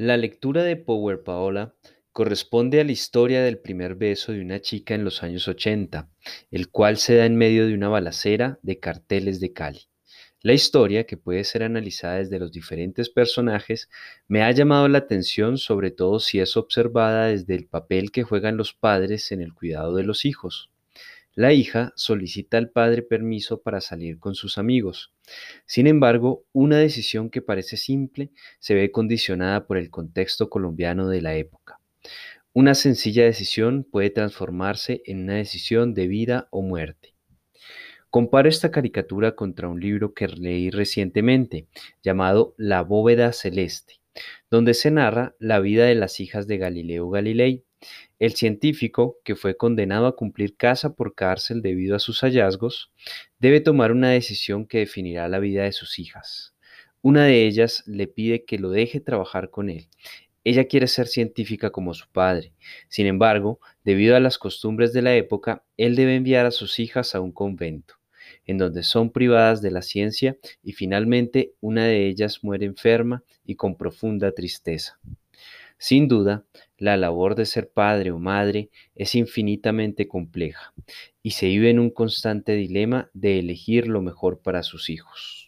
La lectura de Power Paola corresponde a la historia del primer beso de una chica en los años 80, el cual se da en medio de una balacera de carteles de Cali. La historia, que puede ser analizada desde los diferentes personajes, me ha llamado la atención sobre todo si es observada desde el papel que juegan los padres en el cuidado de los hijos. La hija solicita al padre permiso para salir con sus amigos. Sin embargo, una decisión que parece simple se ve condicionada por el contexto colombiano de la época. Una sencilla decisión puede transformarse en una decisión de vida o muerte. Comparo esta caricatura contra un libro que leí recientemente llamado La bóveda celeste, donde se narra la vida de las hijas de Galileo Galilei, el científico, que fue condenado a cumplir casa por cárcel debido a sus hallazgos, debe tomar una decisión que definirá la vida de sus hijas. Una de ellas le pide que lo deje trabajar con él. Ella quiere ser científica como su padre. Sin embargo, debido a las costumbres de la época, él debe enviar a sus hijas a un convento, en donde son privadas de la ciencia y finalmente una de ellas muere enferma y con profunda tristeza. Sin duda, la labor de ser padre o madre es infinitamente compleja y se vive en un constante dilema de elegir lo mejor para sus hijos.